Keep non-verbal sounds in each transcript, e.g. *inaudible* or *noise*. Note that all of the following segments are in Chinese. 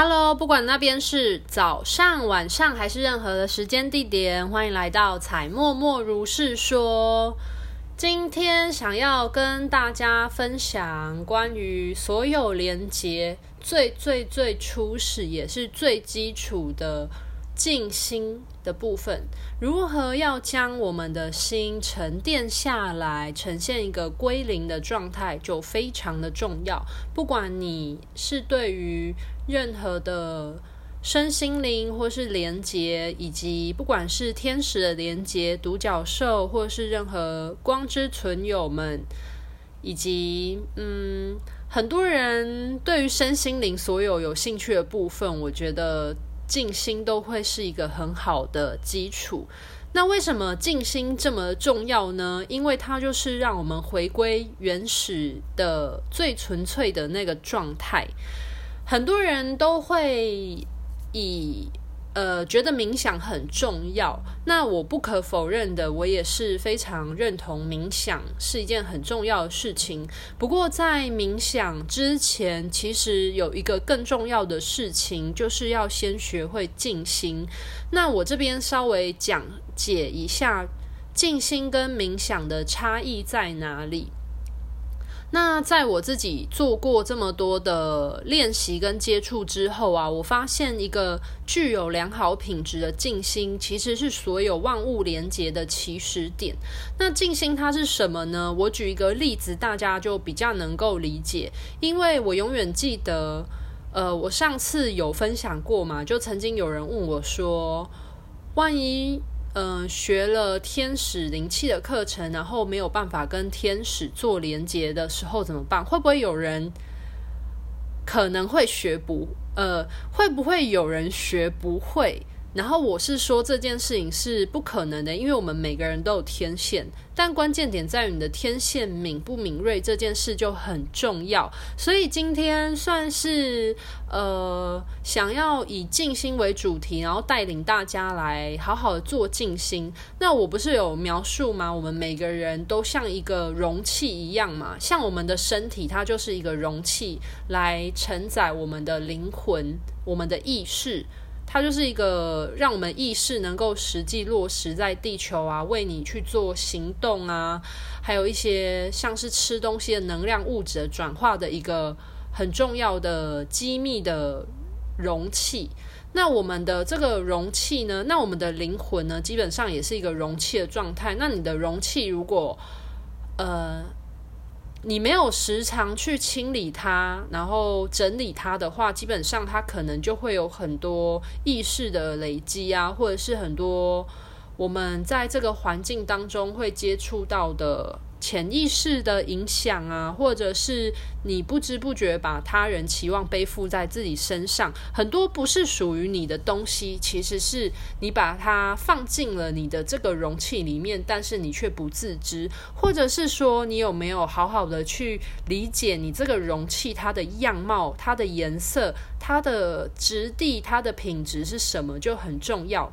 Hello，不管那边是早上、晚上还是任何的时间地点，欢迎来到采默默如是说。今天想要跟大家分享关于所有连结最最最初始也是最基础的静心的部分，如何要将我们的心沉淀下来，呈现一个归零的状态，就非常的重要。不管你是对于任何的身心灵，或是连接，以及不管是天使的连接、独角兽，或是任何光之存有们，以及嗯，很多人对于身心灵所有有兴趣的部分，我觉得静心都会是一个很好的基础。那为什么静心这么重要呢？因为它就是让我们回归原始的最纯粹的那个状态。很多人都会以呃觉得冥想很重要，那我不可否认的，我也是非常认同冥想是一件很重要的事情。不过在冥想之前，其实有一个更重要的事情，就是要先学会静心。那我这边稍微讲解一下静心跟冥想的差异在哪里。那在我自己做过这么多的练习跟接触之后啊，我发现一个具有良好品质的静心，其实是所有万物连结的起始点。那静心它是什么呢？我举一个例子，大家就比较能够理解。因为我永远记得，呃，我上次有分享过嘛，就曾经有人问我说，万一。嗯、呃，学了天使灵气的课程，然后没有办法跟天使做连接的时候怎么办？会不会有人可能会学不？呃，会不会有人学不会？然后我是说这件事情是不可能的，因为我们每个人都有天线，但关键点在于你的天线敏不敏锐，这件事就很重要。所以今天算是呃想要以静心为主题，然后带领大家来好好的做静心。那我不是有描述吗？我们每个人都像一个容器一样嘛，像我们的身体，它就是一个容器，来承载我们的灵魂、我们的意识。它就是一个让我们意识能够实际落实在地球啊，为你去做行动啊，还有一些像是吃东西的能量物质的转化的一个很重要的机密的容器。那我们的这个容器呢，那我们的灵魂呢，基本上也是一个容器的状态。那你的容器如果呃。你没有时常去清理它，然后整理它的话，基本上它可能就会有很多意识的累积啊，或者是很多我们在这个环境当中会接触到的。潜意识的影响啊，或者是你不知不觉把他人期望背负在自己身上，很多不是属于你的东西，其实是你把它放进了你的这个容器里面，但是你却不自知，或者是说你有没有好好的去理解你这个容器它的样貌、它的颜色、它的质地、它的品质是什么，就很重要。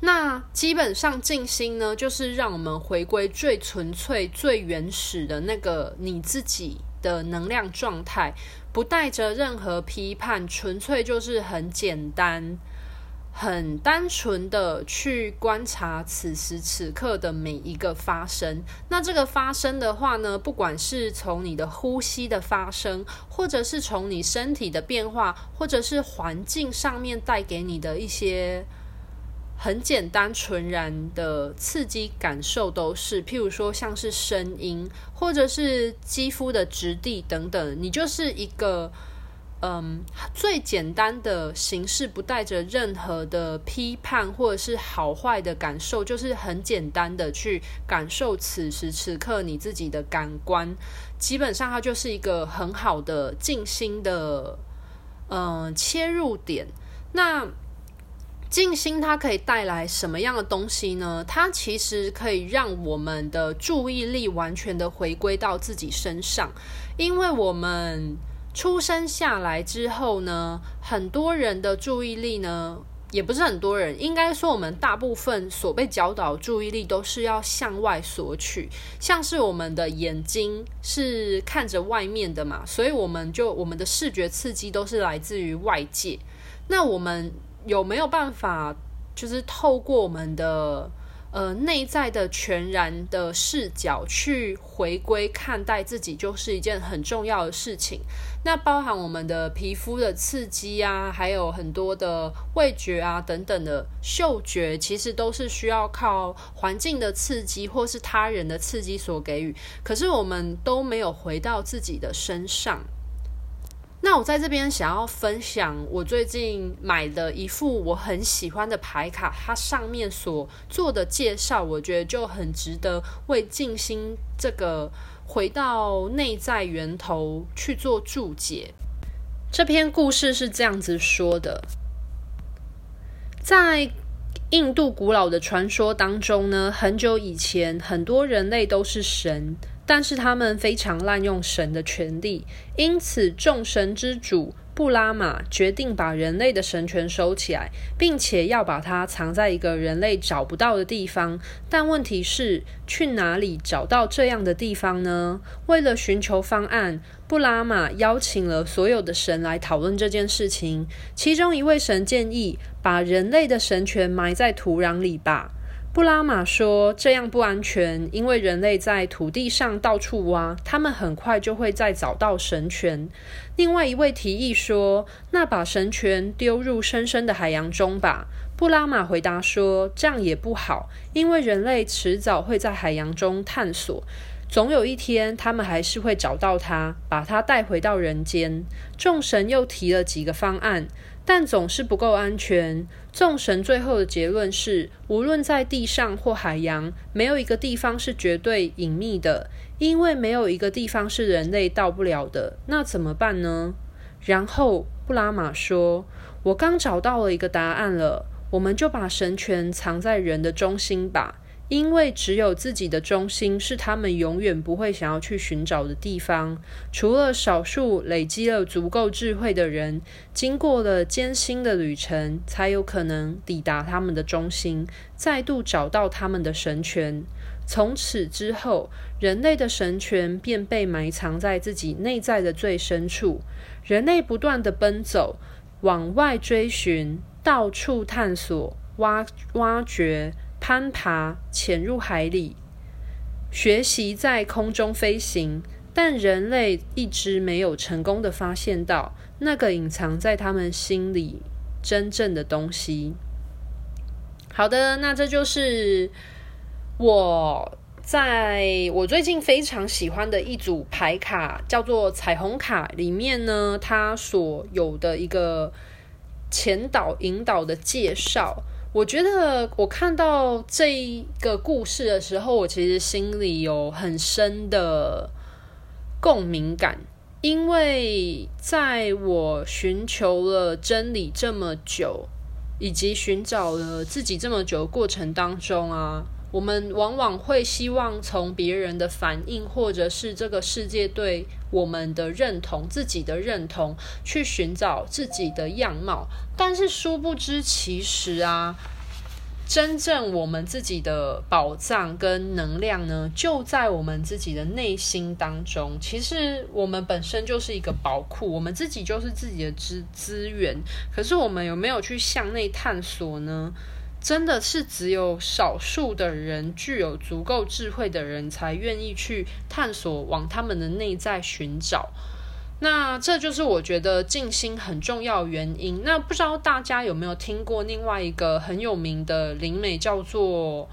那基本上静心呢，就是让我们回归最纯粹、最原始的那个你自己的能量状态，不带着任何批判，纯粹就是很简单、很单纯的去观察此时此刻的每一个发生。那这个发生的话呢，不管是从你的呼吸的发生，或者是从你身体的变化，或者是环境上面带给你的一些。很简单、纯然的刺激感受都是，譬如说像是声音，或者是肌肤的质地等等，你就是一个嗯最简单的形式，不带着任何的批判或者是好坏的感受，就是很简单的去感受此时此刻你自己的感官，基本上它就是一个很好的静心的嗯切入点。那静心它可以带来什么样的东西呢？它其实可以让我们的注意力完全的回归到自己身上，因为我们出生下来之后呢，很多人的注意力呢，也不是很多人，应该说我们大部分所被教导注意力都是要向外索取，像是我们的眼睛是看着外面的嘛，所以我们就我们的视觉刺激都是来自于外界。那我们有没有办法，就是透过我们的呃内在的全然的视角去回归看待自己，就是一件很重要的事情。那包含我们的皮肤的刺激啊，还有很多的味觉啊等等的嗅觉，其实都是需要靠环境的刺激或是他人的刺激所给予。可是我们都没有回到自己的身上。那我在这边想要分享我最近买的一副我很喜欢的牌卡，它上面所做的介绍，我觉得就很值得为静心这个。回到内在源头去做注解。这篇故事是这样子说的：在印度古老的传说当中呢，很久以前，很多人类都是神，但是他们非常滥用神的权力，因此众神之主。布拉玛决定把人类的神权收起来，并且要把它藏在一个人类找不到的地方。但问题是，去哪里找到这样的地方呢？为了寻求方案，布拉玛邀请了所有的神来讨论这件事情。其中一位神建议，把人类的神权埋在土壤里吧。布拉玛说：“这样不安全，因为人类在土地上到处挖，他们很快就会再找到神权。”另外一位提议说：“那把神权丢入深深的海洋中吧。”布拉玛回答说：“这样也不好，因为人类迟早会在海洋中探索，总有一天他们还是会找到它，把它带回到人间。”众神又提了几个方案。但总是不够安全。众神最后的结论是：无论在地上或海洋，没有一个地方是绝对隐秘的，因为没有一个地方是人类到不了的。那怎么办呢？然后布拉玛说：“我刚找到了一个答案了，我们就把神权藏在人的中心吧。”因为只有自己的中心是他们永远不会想要去寻找的地方。除了少数累积了足够智慧的人，经过了艰辛的旅程，才有可能抵达他们的中心，再度找到他们的神权。从此之后，人类的神权便被埋藏在自己内在的最深处。人类不断地奔走，往外追寻，到处探索、挖挖掘。攀爬，潜入海里，学习在空中飞行，但人类一直没有成功的发现到那个隐藏在他们心里真正的东西。好的，那这就是我在我最近非常喜欢的一组牌卡，叫做彩虹卡。里面呢，它所有的一个前导引导的介绍。我觉得我看到这一个故事的时候，我其实心里有很深的共鸣感，因为在我寻求了真理这么久，以及寻找了自己这么久的过程当中啊。我们往往会希望从别人的反应，或者是这个世界对我们的认同、自己的认同，去寻找自己的样貌。但是殊不知，其实啊，真正我们自己的宝藏跟能量呢，就在我们自己的内心当中。其实我们本身就是一个宝库，我们自己就是自己的资资源。可是我们有没有去向内探索呢？真的是只有少数的人，具有足够智慧的人，才愿意去探索，往他们的内在寻找。那这就是我觉得静心很重要原因。那不知道大家有没有听过另外一个很有名的灵媒，叫做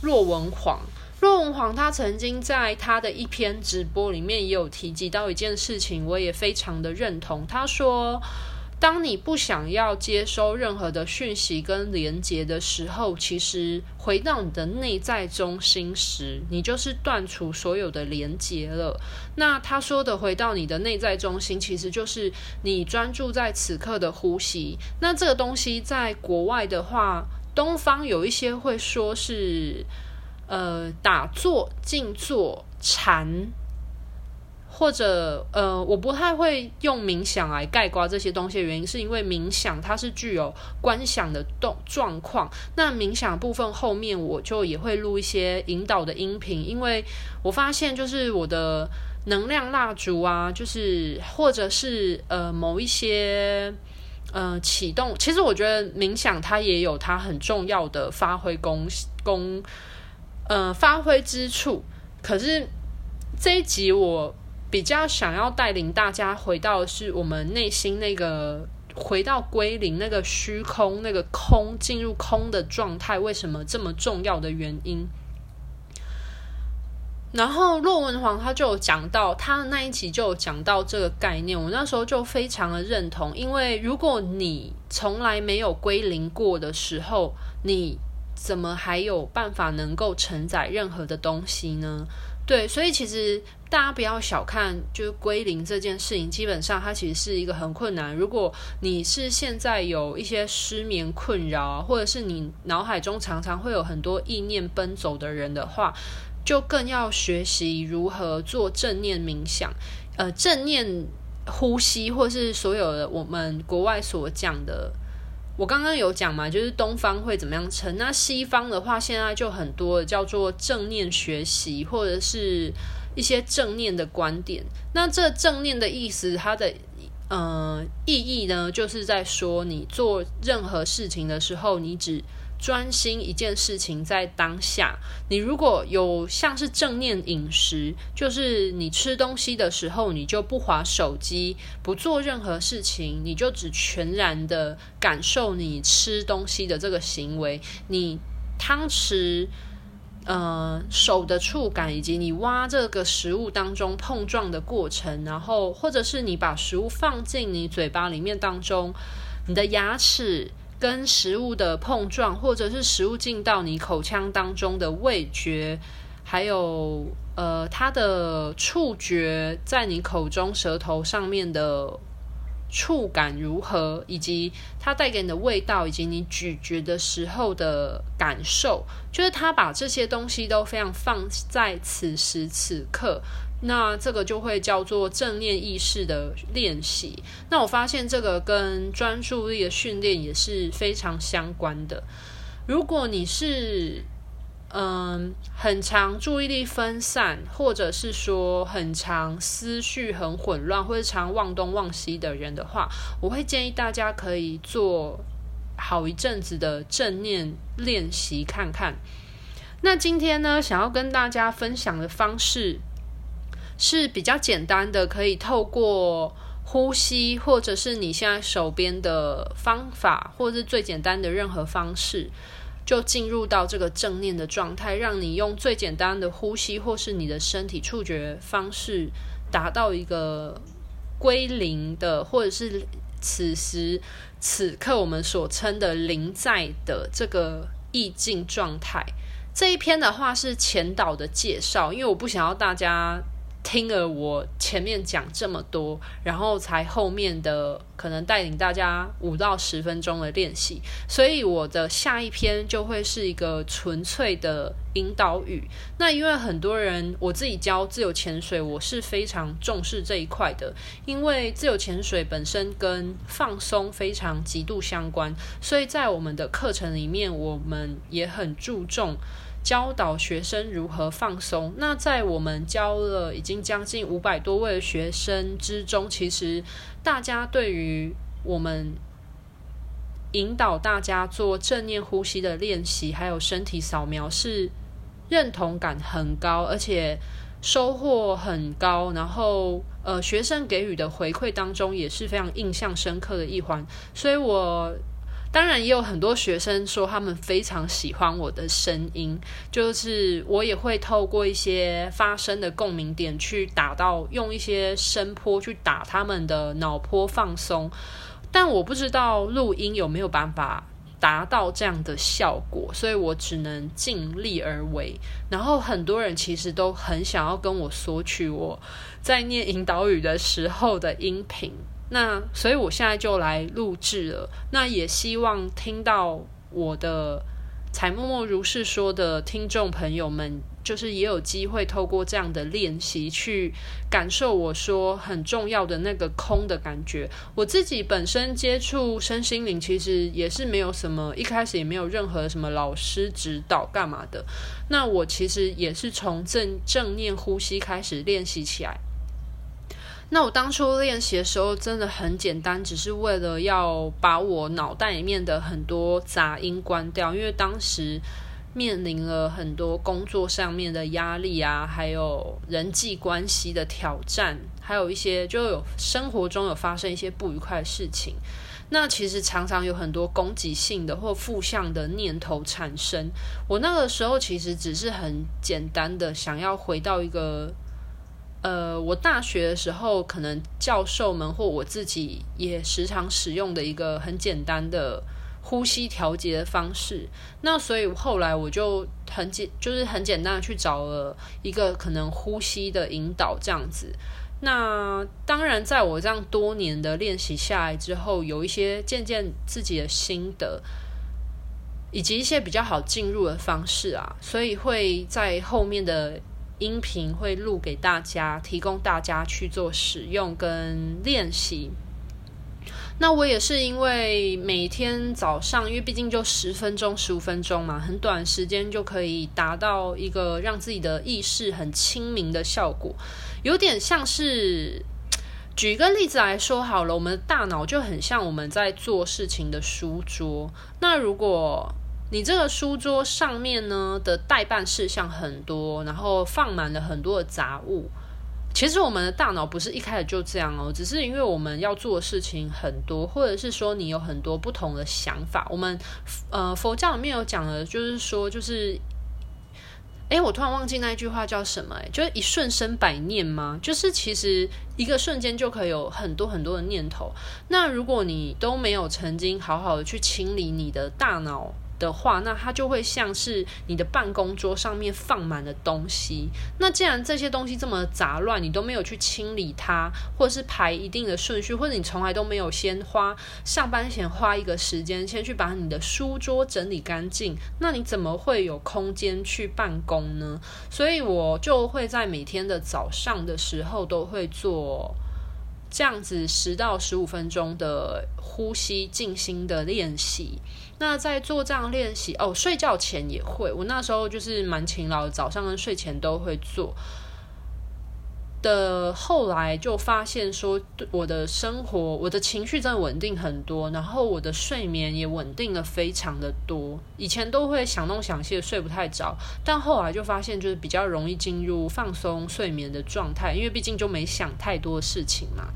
若文黄。若文煌他曾经在他的一篇直播里面也有提及到一件事情，我也非常的认同。他说，当你不想要接收任何的讯息跟连接的时候，其实回到你的内在中心时，你就是断除所有的连接了。那他说的回到你的内在中心，其实就是你专注在此刻的呼吸。那这个东西在国外的话，东方有一些会说是，呃，打坐、静坐、禅。或者呃，我不太会用冥想来概括这些东西的原因，是因为冥想它是具有观想的动状况。那冥想部分后面我就也会录一些引导的音频，因为我发现就是我的能量蜡烛啊，就是或者是呃某一些呃启动，其实我觉得冥想它也有它很重要的发挥功功呃发挥之处，可是这一集我。比较想要带领大家回到是我们内心那个回到归零那个虚空那个空进入空的状态，为什么这么重要的原因？然后骆文煌他就有讲到，他那一集就有讲到这个概念，我那时候就非常的认同，因为如果你从来没有归零过的时候，你怎么还有办法能够承载任何的东西呢？对，所以其实大家不要小看，就是归零这件事情，基本上它其实是一个很困难。如果你是现在有一些失眠困扰，或者是你脑海中常常会有很多意念奔走的人的话，就更要学习如何做正念冥想，呃，正念呼吸，或是所有的我们国外所讲的。我刚刚有讲嘛，就是东方会怎么样成？那西方的话，现在就很多叫做正念学习，或者是一些正念的观点。那这正念的意思，它的呃意义呢，就是在说你做任何事情的时候，你只。专心一件事情在当下，你如果有像是正念饮食，就是你吃东西的时候，你就不滑手机，不做任何事情，你就只全然的感受你吃东西的这个行为，你汤匙呃手的触感，以及你挖这个食物当中碰撞的过程，然后或者是你把食物放进你嘴巴里面当中，你的牙齿。跟食物的碰撞，或者是食物进到你口腔当中的味觉，还有呃它的触觉在你口中舌头上面的触感如何，以及它带给你的味道，以及你咀嚼的时候的感受，就是它把这些东西都非常放在此时此刻。那这个就会叫做正念意识的练习。那我发现这个跟专注力的训练也是非常相关的。如果你是嗯很长注意力分散，或者是说很长思绪很混乱，或者常忘东忘西的人的话，我会建议大家可以做好一阵子的正念练习看看。那今天呢，想要跟大家分享的方式。是比较简单的，可以透过呼吸，或者是你现在手边的方法，或者是最简单的任何方式，就进入到这个正念的状态，让你用最简单的呼吸，或是你的身体触觉方式，达到一个归零的，或者是此时此刻我们所称的零在的这个意境状态。这一篇的话是前导的介绍，因为我不想要大家。*laughs* 听了我前面讲这么多，然后才后面的可能带领大家五到十分钟的练习，所以我的下一篇就会是一个纯粹的引导语。那因为很多人，我自己教自由潜水，我是非常重视这一块的，因为自由潜水本身跟放松非常极度相关，所以在我们的课程里面，我们也很注重。教导学生如何放松。那在我们教了已经将近五百多位的学生之中，其实大家对于我们引导大家做正念呼吸的练习，还有身体扫描，是认同感很高，而且收获很高。然后，呃，学生给予的回馈当中也是非常印象深刻的一环。所以我。当然，也有很多学生说他们非常喜欢我的声音，就是我也会透过一些发声的共鸣点去打到，用一些声波去打他们的脑波放松。但我不知道录音有没有办法达到这样的效果，所以我只能尽力而为。然后很多人其实都很想要跟我索取我在念引导语的时候的音频。那所以，我现在就来录制了。那也希望听到我的“采默默如是说”的听众朋友们，就是也有机会透过这样的练习去感受我说很重要的那个空的感觉。我自己本身接触身心灵，其实也是没有什么，一开始也没有任何什么老师指导干嘛的。那我其实也是从正正念呼吸开始练习起来。那我当初练习的时候真的很简单，只是为了要把我脑袋里面的很多杂音关掉，因为当时面临了很多工作上面的压力啊，还有人际关系的挑战，还有一些就有生活中有发生一些不愉快的事情。那其实常常有很多攻击性的或负向的念头产生。我那个时候其实只是很简单的想要回到一个。呃，我大学的时候，可能教授们或我自己也时常使用的一个很简单的呼吸调节的方式。那所以后来我就很简，就是很简单的去找了一个可能呼吸的引导这样子。那当然，在我这样多年的练习下来之后，有一些渐渐自己的心得，以及一些比较好进入的方式啊，所以会在后面的。音频会录给大家，提供大家去做使用跟练习。那我也是因为每天早上，因为毕竟就十分钟、十五分钟嘛，很短时间就可以达到一个让自己的意识很清明的效果，有点像是，举一个例子来说好了，我们的大脑就很像我们在做事情的书桌。那如果你这个书桌上面呢的待办事项很多，然后放满了很多的杂物。其实我们的大脑不是一开始就这样哦，只是因为我们要做的事情很多，或者是说你有很多不同的想法。我们呃佛教里面有讲的，就是说就是，诶，我突然忘记那一句话叫什么？诶，就是一瞬生百念吗？就是其实一个瞬间就可以有很多很多的念头。那如果你都没有曾经好好的去清理你的大脑，的话，那它就会像是你的办公桌上面放满了东西。那既然这些东西这么杂乱，你都没有去清理它，或者是排一定的顺序，或者你从来都没有先花上班前花一个时间，先去把你的书桌整理干净，那你怎么会有空间去办公呢？所以我就会在每天的早上的时候都会做。这样子十到十五分钟的呼吸静心的练习，那在做这样练习哦，睡觉前也会。我那时候就是蛮勤劳，早上跟睡前都会做。的后来就发现说，我的生活、我的情绪真的稳定很多，然后我的睡眠也稳定了非常的多。以前都会想东想西的睡不太着，但后来就发现就是比较容易进入放松睡眠的状态，因为毕竟就没想太多事情嘛。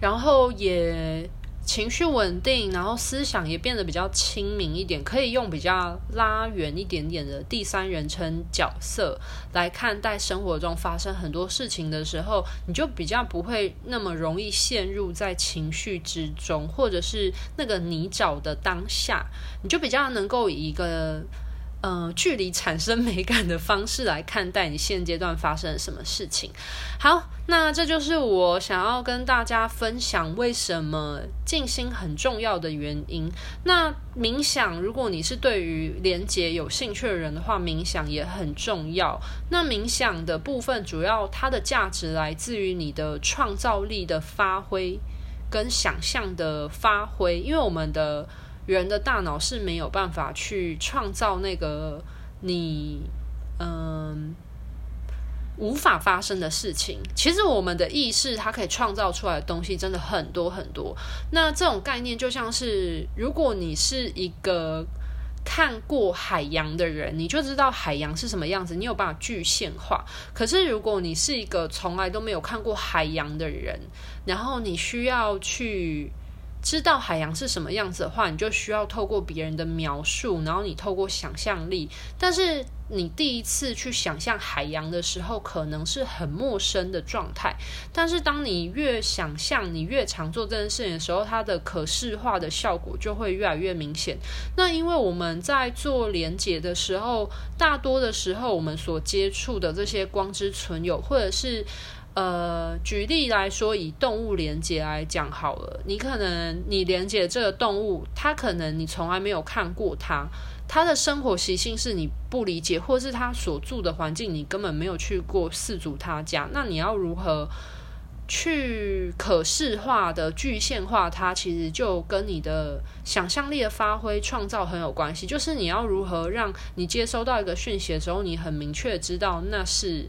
然后也。情绪稳定，然后思想也变得比较清明一点，可以用比较拉远一点点的第三人称角色来看待生活中发生很多事情的时候，你就比较不会那么容易陷入在情绪之中，或者是那个泥沼的当下，你就比较能够以一个。呃，距离产生美感的方式来看待你现阶段发生了什么事情。好，那这就是我想要跟大家分享为什么静心很重要的原因。那冥想，如果你是对于连接有兴趣的人的话，冥想也很重要。那冥想的部分，主要它的价值来自于你的创造力的发挥跟想象的发挥，因为我们的。人的大脑是没有办法去创造那个你嗯无法发生的事情。其实我们的意识它可以创造出来的东西真的很多很多。那这种概念就像是，如果你是一个看过海洋的人，你就知道海洋是什么样子，你有办法具现化。可是如果你是一个从来都没有看过海洋的人，然后你需要去。知道海洋是什么样子的话，你就需要透过别人的描述，然后你透过想象力。但是你第一次去想象海洋的时候，可能是很陌生的状态。但是当你越想象，你越常做这件事情的时候，它的可视化的效果就会越来越明显。那因为我们在做连结的时候，大多的时候我们所接触的这些光之存有，或者是。呃，举例来说，以动物连结来讲好了，你可能你连接这个动物，它可能你从来没有看过它，它的生活习性是你不理解，或是它所住的环境你根本没有去过四主他家，那你要如何去可视化的具现化它？其实就跟你的想象力的发挥创造很有关系，就是你要如何让你接收到一个讯息的时候，你很明确知道那是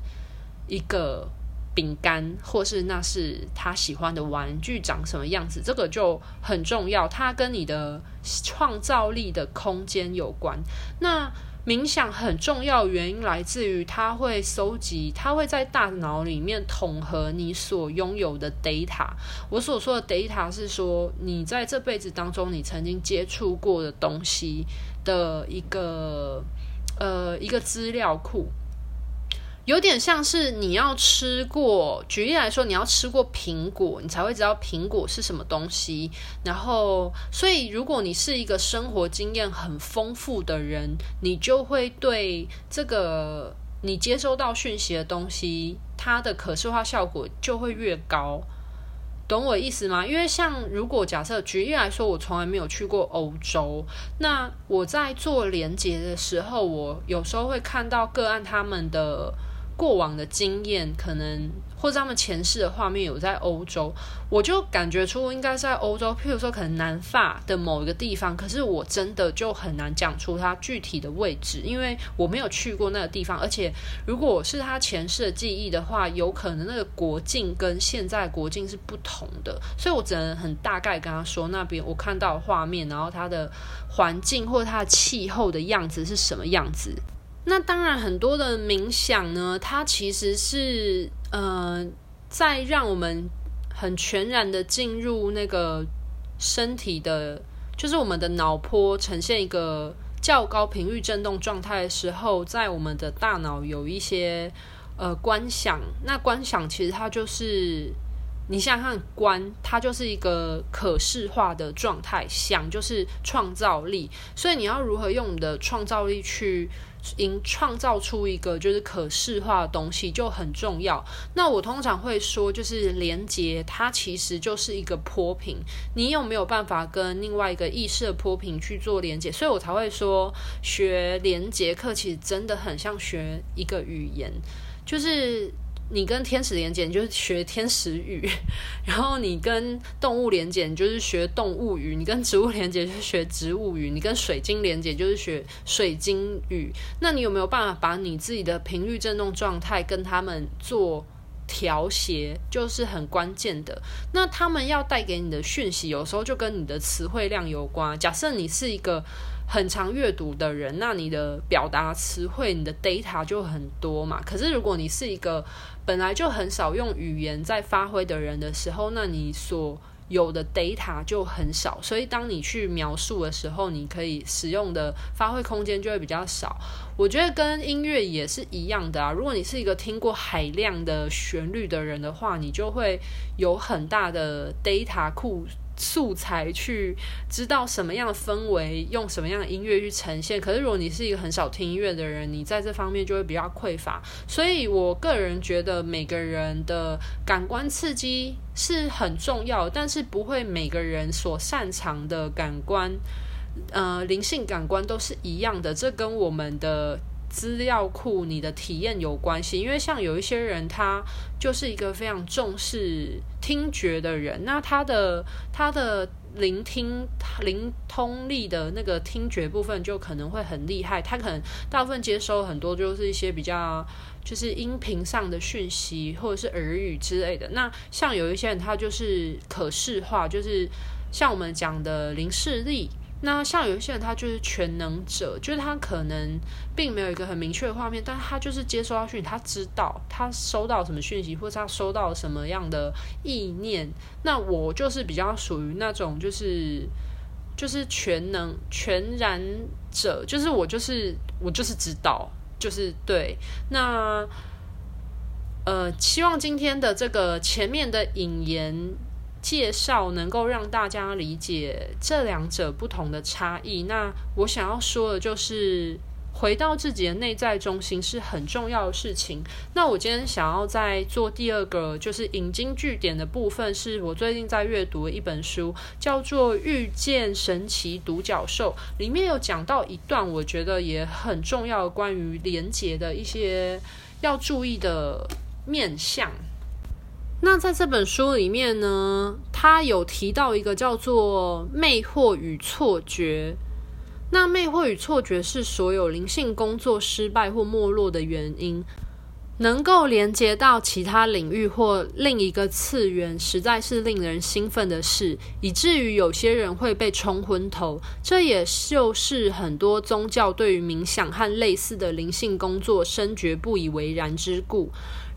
一个。饼干，或是那是他喜欢的玩具，长什么样子，这个就很重要。它跟你的创造力的空间有关。那冥想很重要原因来自于它会搜集，它会在大脑里面统合你所拥有的 data。我所说的 data 是说，你在这辈子当中你曾经接触过的东西的一个呃一个资料库。有点像是你要吃过，举例来说，你要吃过苹果，你才会知道苹果是什么东西。然后，所以如果你是一个生活经验很丰富的人，你就会对这个你接收到讯息的东西，它的可视化效果就会越高。懂我意思吗？因为像如果假设举例来说，我从来没有去过欧洲，那我在做连接的时候，我有时候会看到个案他们的。过往的经验，可能或者他们前世的画面有在欧洲，我就感觉出应该是在欧洲，譬如说可能南法的某一个地方，可是我真的就很难讲出它具体的位置，因为我没有去过那个地方，而且如果是他前世的记忆的话，有可能那个国境跟现在国境是不同的，所以我只能很大概跟他说那边我看到画面，然后它的环境或者它的气候的样子是什么样子。那当然，很多的冥想呢，它其实是呃，在让我们很全然的进入那个身体的，就是我们的脑波呈现一个较高频率振动状态的时候，在我们的大脑有一些呃观想。那观想其实它就是。你想想看，观它就是一个可视化的状态，想就是创造力，所以你要如何用你的创造力去营创造出一个就是可视化的东西就很重要。那我通常会说，就是连接它其实就是一个坡平，你有没有办法跟另外一个意识的坡平去做连接？所以我才会说，学连接课其实真的很像学一个语言，就是。你跟天使连接，你就是学天使语；*laughs* 然后你跟动物连接，你就是学动物语；你跟植物连接，就是学植物语；你跟水晶连接，就是学水晶语。那你有没有办法把你自己的频率振动状态跟他们做调谐，就是很关键的。那他们要带给你的讯息，有时候就跟你的词汇量有关。假设你是一个很常阅读的人，那你的表达词汇、你的 data 就很多嘛。可是如果你是一个本来就很少用语言在发挥的人的时候，那你所有的 data 就很少。所以当你去描述的时候，你可以使用的发挥空间就会比较少。我觉得跟音乐也是一样的啊。如果你是一个听过海量的旋律的人的话，你就会有很大的 data 库。素材去知道什么样的氛围，用什么样的音乐去呈现。可是如果你是一个很少听音乐的人，你在这方面就会比较匮乏。所以我个人觉得每个人的感官刺激是很重要，但是不会每个人所擅长的感官，呃，灵性感官都是一样的。这跟我们的。资料库，你的体验有关系，因为像有一些人，他就是一个非常重视听觉的人，那他的他的聆听灵通力的那个听觉部分就可能会很厉害，他可能大部分接收很多就是一些比较就是音频上的讯息或者是耳语之类的。那像有一些人，他就是可视化，就是像我们讲的灵视力。那像有一些人，他就是全能者，就是他可能并没有一个很明确的画面，但他就是接收到讯息，他知道他收到什么讯息，或者他收到什么样的意念。那我就是比较属于那种，就是就是全能全然者，就是我就是我就是知道，就是对。那呃，希望今天的这个前面的引言。介绍能够让大家理解这两者不同的差异。那我想要说的就是，回到自己的内在中心是很重要的事情。那我今天想要再做第二个，就是引经据典的部分，是我最近在阅读的一本书，叫做《遇见神奇独角兽》，里面有讲到一段，我觉得也很重要，关于连结的一些要注意的面向。那在这本书里面呢，他有提到一个叫做魅惑与错觉。那魅惑与错觉是所有灵性工作失败或没落的原因。能够连接到其他领域或另一个次元，实在是令人兴奋的事，以至于有些人会被冲昏头。这也就是很多宗教对于冥想和类似的灵性工作深觉不以为然之故。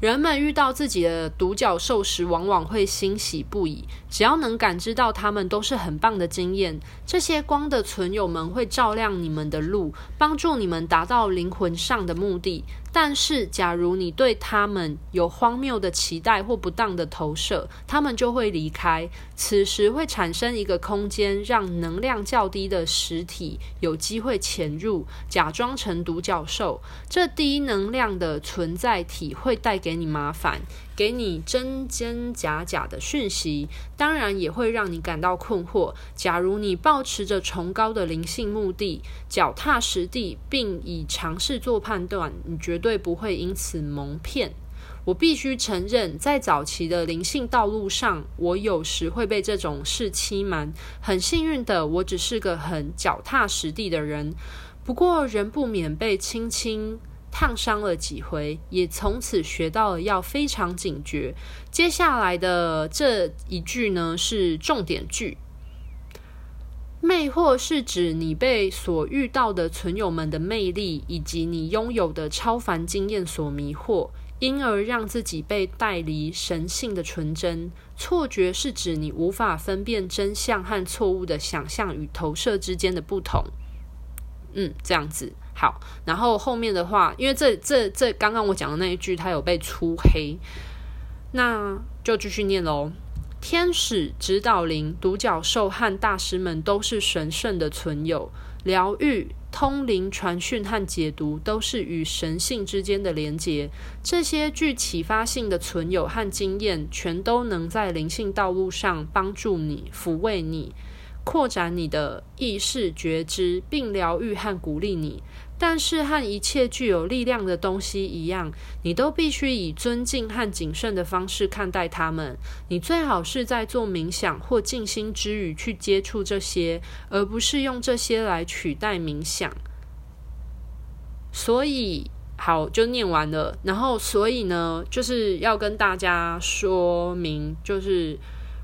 人们遇到自己的独角兽时，往往会欣喜不已。只要能感知到他们，都是很棒的经验。这些光的存有们会照亮你们的路，帮助你们达到灵魂上的目的。但是，假如你对他们有荒谬的期待或不当的投射，他们就会离开。此时会产生一个空间，让能量较低的实体有机会潜入，假装成独角兽。这低能量的存在体会带给你麻烦，给你真真假假的讯息，当然也会让你感到困惑。假如你抱持着崇高的灵性目的，脚踏实地，并以尝试做判断，你绝对不会因此蒙骗。我必须承认，在早期的灵性道路上，我有时会被这种事欺瞒。很幸运的，我只是个很脚踏实地的人。不过，仍不免被轻轻烫伤了几回，也从此学到了要非常警觉。接下来的这一句呢，是重点句。魅惑是指你被所遇到的存有们的魅力，以及你拥有的超凡经验所迷惑。因而让自己被带离神性的纯真。错觉是指你无法分辨真相和错误的想象与投射之间的不同。嗯，这样子好。然后后面的话，因为这这这刚刚我讲的那一句，它有被粗黑，那就继续念喽。天使、指导灵、独角兽和大师们都是神圣的存有，疗愈。通灵传讯和解读都是与神性之间的连结。这些具启发性的存有和经验，全都能在灵性道路上帮助你、抚慰你、扩展你的意识觉知，并疗愈和鼓励你。但是和一切具有力量的东西一样，你都必须以尊敬和谨慎的方式看待它们。你最好是在做冥想或静心之余去接触这些，而不是用这些来取代冥想。所以，好，就念完了。然后，所以呢，就是要跟大家说明，就是。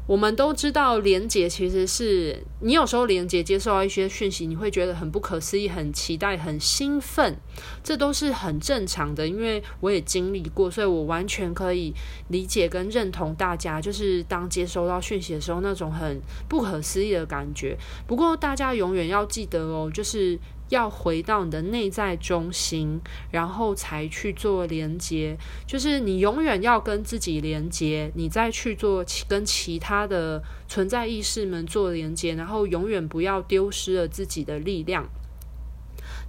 我们都知道，连接其实是你有时候连接接受到一些讯息，你会觉得很不可思议、很期待、很兴奋，这都是很正常的。因为我也经历过，所以我完全可以理解跟认同大家，就是当接收到讯息的时候那种很不可思议的感觉。不过大家永远要记得哦，就是。要回到你的内在中心，然后才去做连接。就是你永远要跟自己连接，你再去做跟其他的存在意识们做连接，然后永远不要丢失了自己的力量。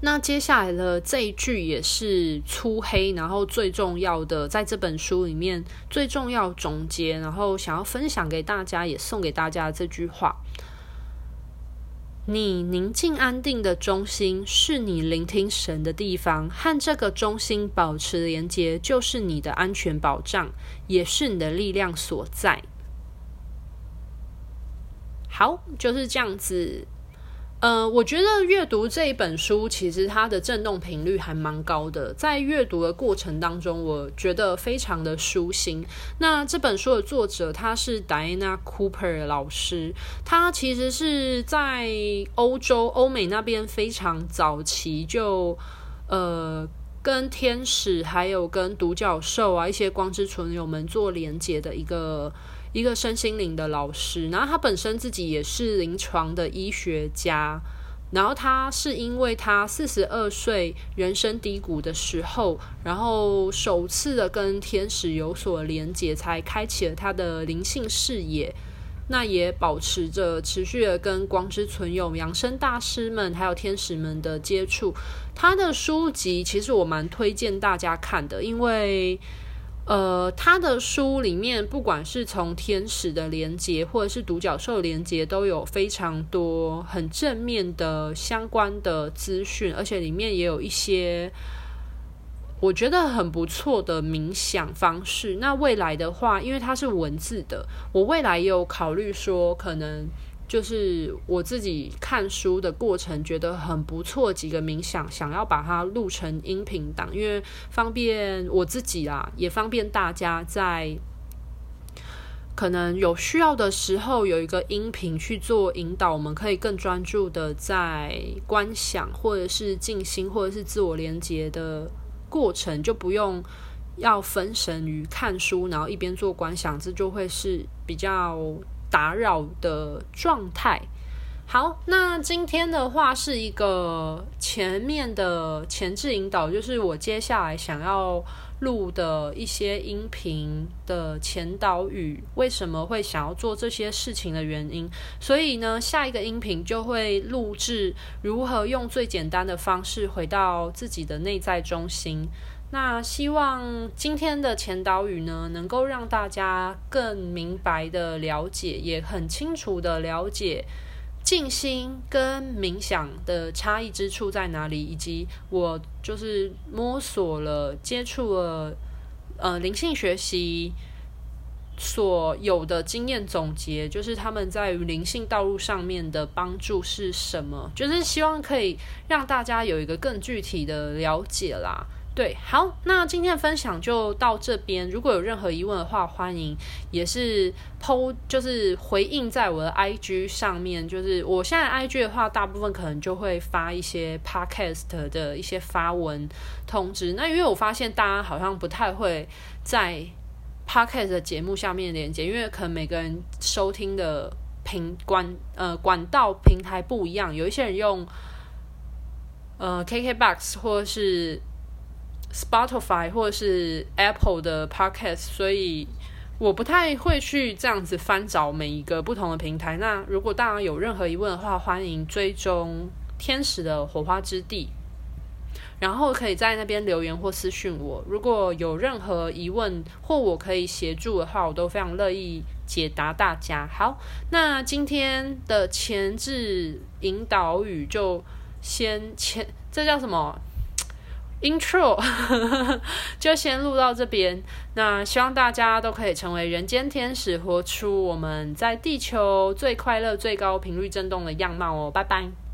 那接下来的这一句也是粗黑，然后最重要的，在这本书里面最重要总结，然后想要分享给大家，也送给大家这句话。你宁静安定的中心是你聆听神的地方，和这个中心保持连接，就是你的安全保障，也是你的力量所在。好，就是这样子。呃，我觉得阅读这一本书，其实它的震动频率还蛮高的。在阅读的过程当中，我觉得非常的舒心。那这本书的作者他是 Diana Cooper 老师，他其实是在欧洲、欧美那边非常早期就呃跟天使还有跟独角兽啊一些光之存有们做连接的一个。一个身心灵的老师，然后他本身自己也是临床的医学家，然后他是因为他四十二岁人生低谷的时候，然后首次的跟天使有所连接，才开启了他的灵性视野，那也保持着持续的跟光之存有、养生大师们还有天使们的接触。他的书籍其实我蛮推荐大家看的，因为。呃，他的书里面，不管是从天使的连接，或者是独角兽连接，都有非常多很正面的相关的资讯，而且里面也有一些我觉得很不错的冥想方式。那未来的话，因为它是文字的，我未来也有考虑说可能。就是我自己看书的过程，觉得很不错。几个冥想，想要把它录成音频档，因为方便我自己啦，也方便大家在可能有需要的时候有一个音频去做引导，我们可以更专注的在观想，或者是静心，或者是自我连接的过程，就不用要分神于看书，然后一边做观想，这就会是比较。打扰的状态。好，那今天的话是一个前面的前置引导，就是我接下来想要录的一些音频的前导语，为什么会想要做这些事情的原因。所以呢，下一个音频就会录制如何用最简单的方式回到自己的内在中心。那希望今天的前导语呢，能够让大家更明白的了解，也很清楚的了解静心跟冥想的差异之处在哪里，以及我就是摸索了、接触了呃灵性学习所有的经验总结，就是他们在于灵性道路上面的帮助是什么，就是希望可以让大家有一个更具体的了解啦。对，好，那今天的分享就到这边。如果有任何疑问的话，欢迎也是 po，就是回应在我的 IG 上面。就是我现在 IG 的话，大部分可能就会发一些 Podcast 的一些发文通知。那因为我发现大家好像不太会在 Podcast 的节目下面连接，因为可能每个人收听的平管呃管道平台不一样，有一些人用呃 KKBox 或是。Spotify 或者是 Apple 的 Podcast，所以我不太会去这样子翻找每一个不同的平台。那如果大家有任何疑问的话，欢迎追踪天使的火花之地，然后可以在那边留言或私讯我。如果有任何疑问或我可以协助的话，我都非常乐意解答大家。好，那今天的前置引导语就先前，这叫什么？Intro *laughs* 就先录到这边，那希望大家都可以成为人间天使，活出我们在地球最快乐、最高频率振动的样貌哦！拜拜。